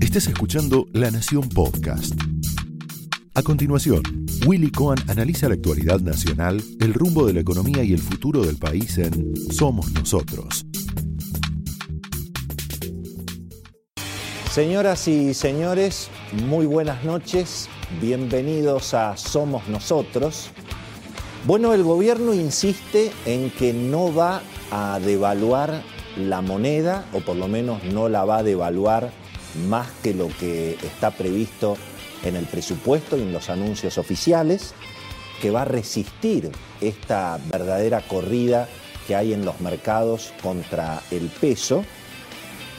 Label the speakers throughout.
Speaker 1: Estás escuchando La Nación Podcast. A continuación, Willy Cohen analiza la actualidad nacional, el rumbo de la economía y el futuro del país en Somos Nosotros.
Speaker 2: Señoras y señores, muy buenas noches, bienvenidos a Somos Nosotros. Bueno, el gobierno insiste en que no va a devaluar la moneda, o por lo menos no la va a devaluar más que lo que está previsto en el presupuesto y en los anuncios oficiales, que va a resistir esta verdadera corrida que hay en los mercados contra el peso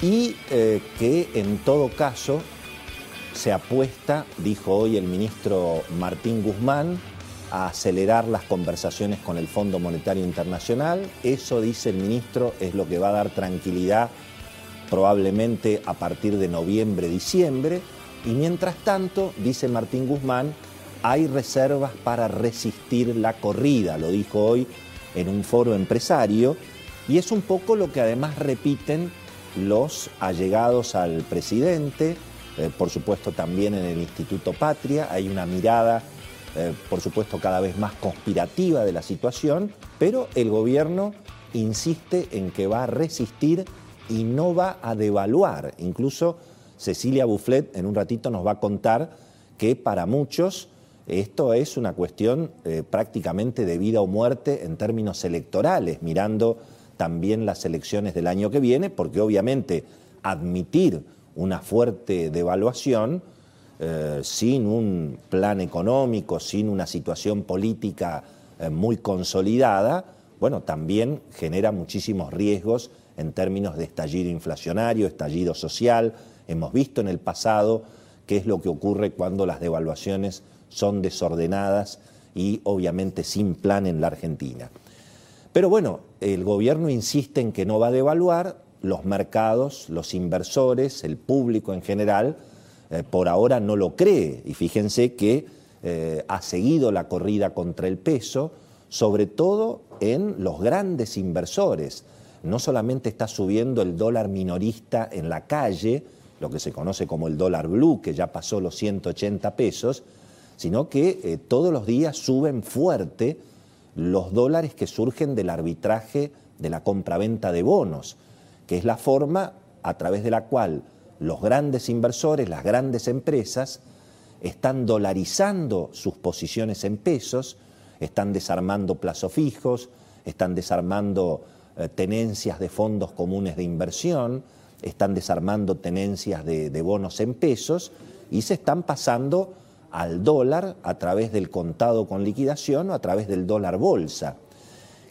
Speaker 2: y eh, que en todo caso se apuesta, dijo hoy el ministro Martín Guzmán, a acelerar las conversaciones con el Fondo Monetario Internacional. Eso, dice el ministro, es lo que va a dar tranquilidad probablemente a partir de noviembre, diciembre. Y mientras tanto, dice Martín Guzmán, hay reservas para resistir la corrida, lo dijo hoy en un foro empresario, y es un poco lo que además repiten los allegados al presidente, eh, por supuesto también en el Instituto Patria, hay una mirada, eh, por supuesto, cada vez más conspirativa de la situación, pero el gobierno insiste en que va a resistir y no va a devaluar. Incluso Cecilia Bufflet en un ratito nos va a contar que para muchos esto es una cuestión eh, prácticamente de vida o muerte en términos electorales, mirando también las elecciones del año que viene, porque obviamente admitir una fuerte devaluación eh, sin un plan económico, sin una situación política eh, muy consolidada, bueno, también genera muchísimos riesgos en términos de estallido inflacionario, estallido social, Hemos visto en el pasado qué es lo que ocurre cuando las devaluaciones son desordenadas y obviamente sin plan en la Argentina. Pero bueno, el gobierno insiste en que no va a devaluar, los mercados, los inversores, el público en general, eh, por ahora no lo cree. Y fíjense que eh, ha seguido la corrida contra el peso, sobre todo en los grandes inversores. No solamente está subiendo el dólar minorista en la calle, lo que se conoce como el dólar blue, que ya pasó los 180 pesos, sino que eh, todos los días suben fuerte los dólares que surgen del arbitraje de la compraventa de bonos, que es la forma a través de la cual los grandes inversores, las grandes empresas, están dolarizando sus posiciones en pesos, están desarmando plazos fijos, están desarmando eh, tenencias de fondos comunes de inversión, están desarmando tenencias de, bonos en pesos y se están pasando al dólar a través del contado con liquidación o a través del dólar bolsa,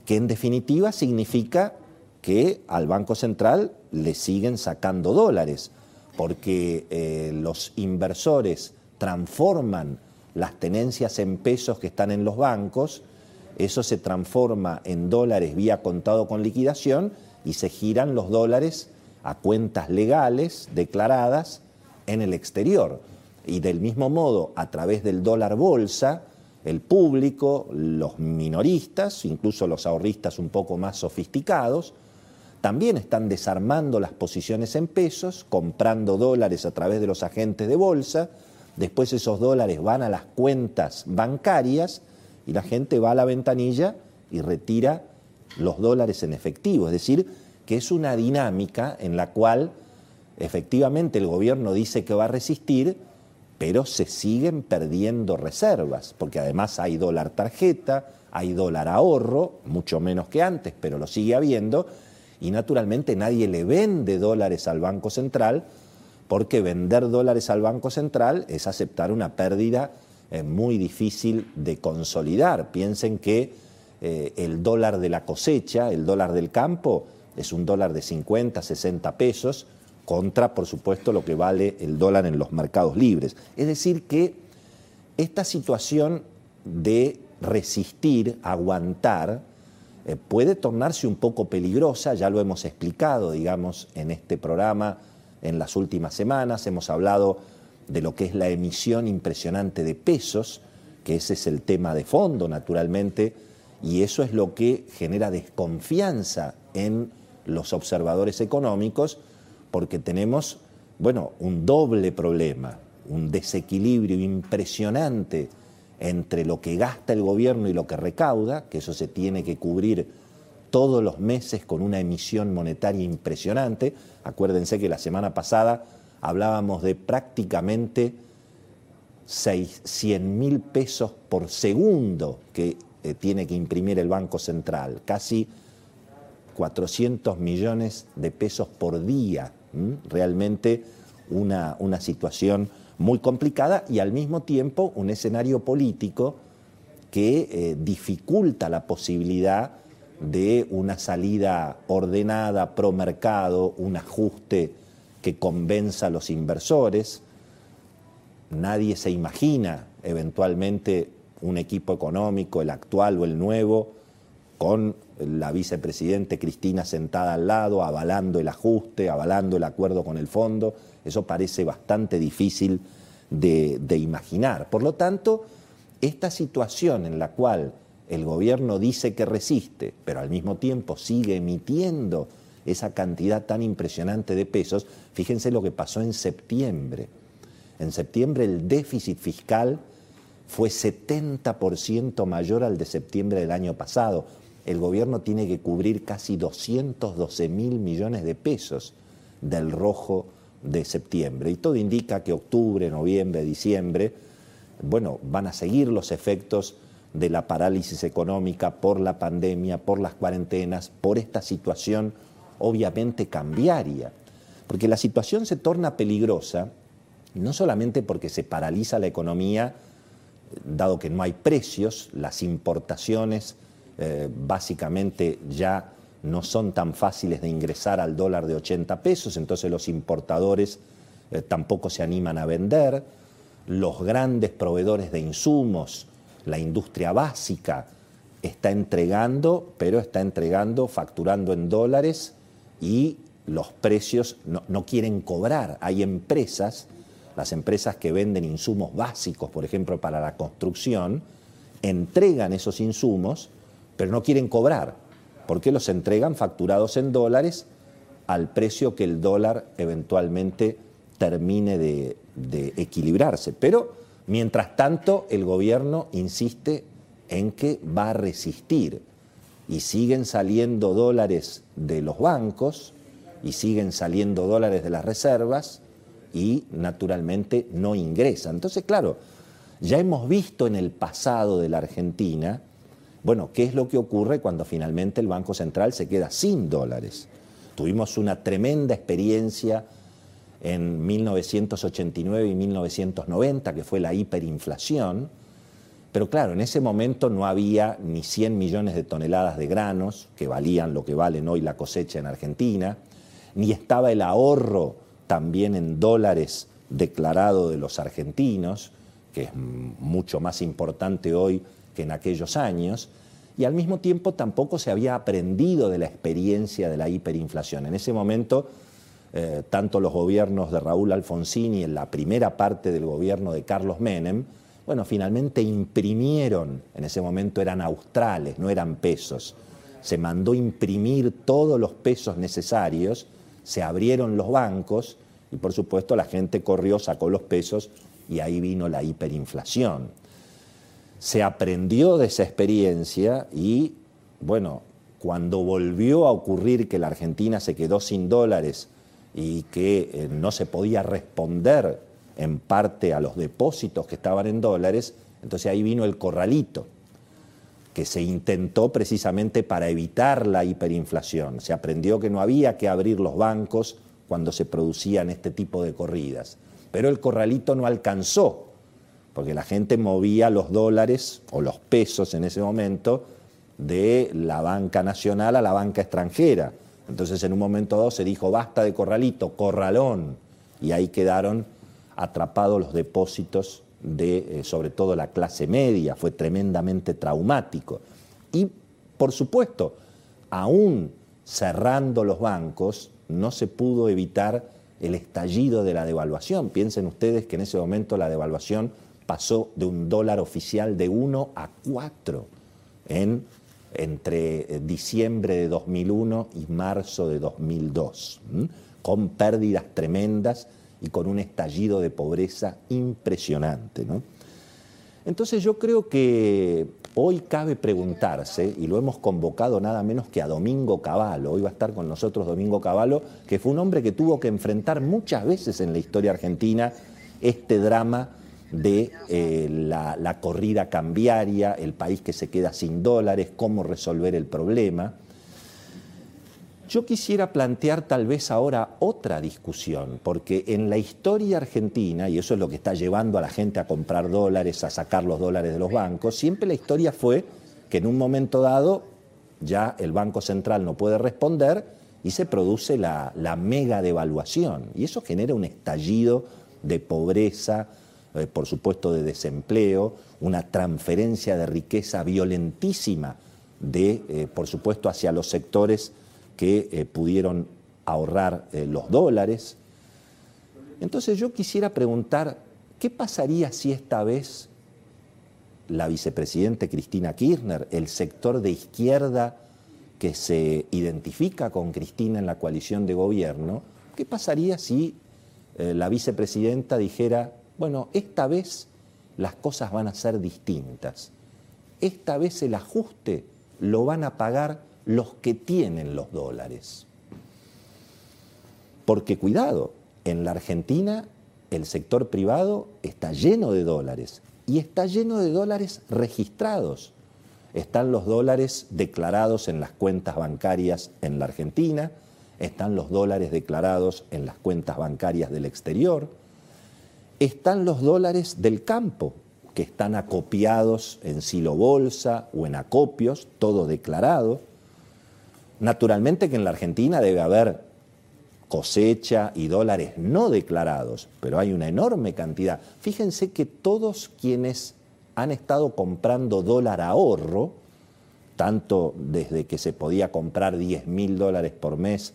Speaker 2: que en definitiva significa que al Banco Central le siguen sacando dólares, porque eh, los inversores transforman las tenencias en pesos que están en los bancos, eso se transforma en dólares vía contado con liquidación y se giran los dólares a cuentas legales declaradas en el exterior. Y del mismo modo, a través del dólar bolsa, el público, los minoristas, incluso los ahorristas un poco más sofisticados, también están desarmando las posiciones en pesos, comprando dólares a través de los agentes de bolsa, después esos dólares van a las cuentas bancarias y la gente va a la ventanilla y retira los dólares en efectivo, es decir, que es una dinámica en la cual efectivamente el gobierno dice que va a resistir, pero se siguen perdiendo reservas, porque además hay dólar tarjeta, hay dólar ahorro, mucho menos que antes, pero lo sigue habiendo, y naturalmente nadie le vende dólares al Banco Central, porque vender dólares al Banco Central es aceptar una pérdida eh, muy difícil de consolidar. Piensen que eh, el dólar de la cosecha, el dólar del campo, es un dólar de 50, 60 pesos, contra, por supuesto, lo que vale el dólar en los mercados libres. Es decir, que esta situación de resistir, aguantar, eh, puede tornarse un poco peligrosa, ya lo hemos explicado, digamos, en este programa en las últimas semanas, hemos hablado de lo que es la emisión impresionante de pesos, que ese es el tema de fondo, naturalmente, y eso es lo que genera desconfianza en los observadores económicos, porque tenemos, bueno, un doble problema, un desequilibrio impresionante entre lo que gasta el gobierno y lo que recauda, que eso se tiene que cubrir todos los meses con una emisión monetaria impresionante. Acuérdense que la semana pasada hablábamos de prácticamente 100 mil pesos por segundo que eh, tiene que imprimir el Banco Central, casi 400 millones de pesos por día. Realmente una, una situación muy complicada y al mismo tiempo un escenario político que eh, dificulta la posibilidad de una salida ordenada, pro mercado, un ajuste que convenza a los inversores. Nadie se imagina eventualmente un equipo económico, el actual o el nuevo, con la vicepresidente Cristina sentada al lado, avalando el ajuste, avalando el acuerdo con el fondo. Eso parece bastante difícil de, imaginar. Por lo tanto, esta situación en la cual el gobierno dice que resiste, pero al mismo tiempo sigue emitiendo esa cantidad tan impresionante de pesos, fíjense lo que pasó en septiembre. En septiembre el déficit fiscal fue 70% mayor al de septiembre del año pasado. El gobierno tiene que cubrir casi 212 mil millones de pesos del rojo de septiembre. Y todo indica que octubre, noviembre, diciembre, bueno, van a seguir los efectos de la parálisis económica por la pandemia, por las cuarentenas, por esta situación obviamente cambiaria. Porque la situación se torna peligrosa no solamente porque se paraliza la economía, dado que no hay precios, las importaciones eh, básicamente ya no son tan fáciles de ingresar al dólar de 80 pesos, entonces los importadores eh, tampoco se animan a vender, los grandes proveedores de insumos, la industria básica, está entregando, pero está entregando, facturando en dólares y los precios no, no quieren cobrar. Hay empresas las empresas que venden insumos básicos, por ejemplo, para la construcción, entregan esos insumos, pero no quieren cobrar, porque los entregan facturados en dólares al precio que el dólar eventualmente termine de, equilibrarse. Pero, mientras tanto, el gobierno insiste en que va a resistir y siguen saliendo dólares de los bancos y siguen saliendo dólares de las reservas y naturalmente no ingresa. Entonces, claro, ya hemos visto en el pasado de la Argentina, bueno, qué es lo que ocurre cuando finalmente el Banco Central se queda sin dólares. Tuvimos una tremenda experiencia en 1989 y 1990, que fue la hiperinflación, pero claro, en ese momento no había ni 100 millones de toneladas de granos, que valían lo que valen hoy la cosecha en Argentina, ni estaba el ahorro también en dólares declarado de los argentinos, que es mucho más importante hoy que en aquellos años, y al mismo tiempo tampoco se había aprendido de la experiencia de la hiperinflación. En ese momento, eh, tanto los gobiernos de Raúl Alfonsín y en la primera parte del gobierno de Carlos Menem, bueno, finalmente imprimieron, en ese momento eran australes, no eran pesos, se mandó imprimir todos los pesos necesarios se abrieron los bancos y por supuesto la gente corrió, sacó los pesos y ahí vino la hiperinflación. Se aprendió de esa experiencia y, bueno, cuando volvió a ocurrir que la Argentina se quedó sin dólares y que eh, no se podía responder en parte a los depósitos que estaban en dólares, entonces ahí vino el corralito que se intentó precisamente para evitar la hiperinflación. Se aprendió que no había que abrir los bancos cuando se producían este tipo de corridas. Pero el corralito no alcanzó, porque la gente movía los dólares o los pesos en ese momento de la banca nacional a la banca extranjera. Entonces en un momento dado se dijo, basta de corralito, corralón. Y ahí quedaron atrapados los depósitos de eh, sobre todo la clase media, fue tremendamente traumático. Y, por supuesto, aún cerrando los bancos, no se pudo evitar el estallido de la devaluación. Piensen ustedes que en ese momento la devaluación pasó de un dólar oficial de 1 a 4 en, entre eh, diciembre de 2001 y marzo de 2002, con pérdidas tremendas y con un estallido de pobreza impresionante. Entonces yo creo que hoy cabe preguntarse, y lo hemos convocado nada menos que a Domingo Cavallo, hoy va a estar con nosotros Domingo Cavallo, que fue un hombre que tuvo que enfrentar muchas veces en la historia argentina este drama de eh, la, corrida cambiaria, el país que se queda sin dólares, cómo resolver el problema. Yo quisiera plantear tal vez ahora otra discusión, porque en la historia argentina, y eso es lo que está llevando a la gente a comprar dólares, a sacar los dólares de los bancos, siempre la historia fue que en un momento dado ya el Banco Central no puede responder y se produce la, la mega devaluación. Y eso genera un estallido de pobreza, eh, por supuesto de desempleo, una transferencia de riqueza violentísima de, eh, por supuesto, hacia los sectores que eh, pudieron ahorrar los dólares. Entonces yo quisiera preguntar, ¿qué pasaría si esta vez la vicepresidente Cristina Kirchner, el sector de izquierda que se identifica con Cristina en la coalición de gobierno, qué pasaría si la vicepresidenta dijera, bueno, esta vez las cosas van a ser distintas, esta vez el ajuste lo van a pagar los que tienen los dólares. Porque cuidado, en la Argentina el sector privado está lleno de dólares y está lleno de dólares registrados. Están los dólares declarados en las cuentas bancarias en la Argentina, están los dólares declarados en las cuentas bancarias del exterior, están los dólares del campo, que están acopiados en silo bolsa o en acopios, todo declarado. Naturalmente que en la Argentina debe haber cosecha y dólares no declarados, pero hay una enorme cantidad. Fíjense que todos quienes han estado comprando dólar ahorro, tanto desde que se podía comprar 10 mil dólares por mes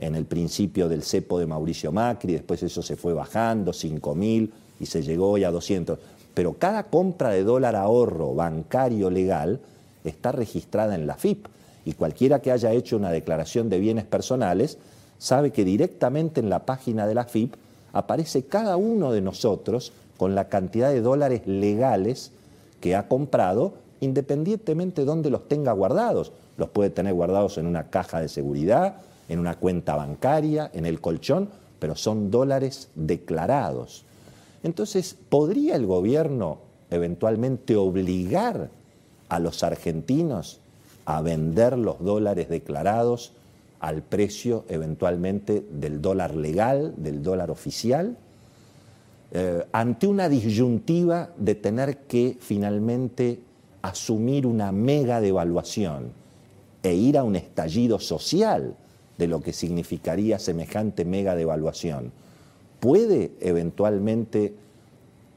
Speaker 2: en el principio del cepo de Mauricio Macri, después eso se fue bajando, 5 mil y se llegó hoy a 200. Pero cada compra de dólar ahorro bancario legal está registrada en la FIP y cualquiera que haya hecho una declaración de bienes personales sabe que directamente en la página de la FIP aparece cada uno de nosotros con la cantidad de dólares legales que ha comprado, independientemente de dónde los tenga guardados. Los puede tener guardados en una caja de seguridad, en una cuenta bancaria, en el colchón, pero son dólares declarados. Entonces, ¿podría el gobierno eventualmente obligar a los argentinos a vender los dólares declarados al precio eventualmente del dólar legal, del dólar oficial, eh, ante una disyuntiva de tener que finalmente asumir una mega devaluación e ir a un estallido social de lo que significaría semejante mega devaluación. ¿Puede eventualmente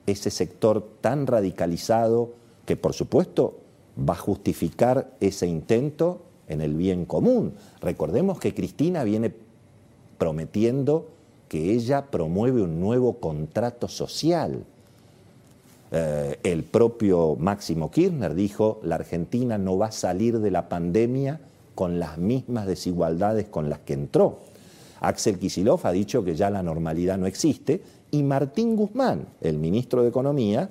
Speaker 2: ese sector tan radicalizado, que por supuesto va a justificar ese intento en el bien común. Recordemos que Cristina viene prometiendo que ella promueve un nuevo contrato social. Eh, el propio Máximo Kirchner dijo, la Argentina no va a salir de la pandemia con las mismas desigualdades con las que entró. Axel Kisilov ha dicho que ya la normalidad no existe y Martín Guzmán, el ministro de Economía,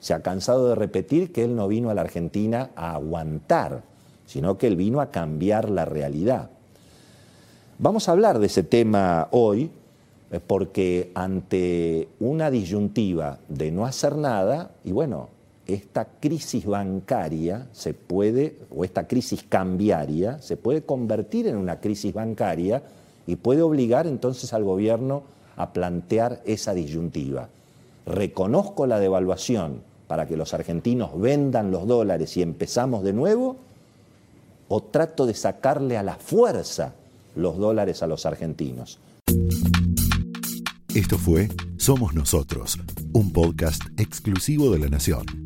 Speaker 2: se ha cansado de repetir que él no vino a la Argentina a aguantar, sino que él vino a cambiar la realidad. Vamos a hablar de ese tema hoy eh, porque ante una disyuntiva de no hacer nada, y bueno, esta crisis bancaria se puede, o esta crisis cambiaria, se puede convertir en una crisis bancaria y puede obligar entonces al gobierno a plantear esa disyuntiva reconozco la devaluación para que los argentinos vendan los dólares y empezamos de nuevo, o trato de sacarle a la fuerza los dólares a los argentinos.
Speaker 1: Esto fue Somos Nosotros, un podcast exclusivo de La Nación.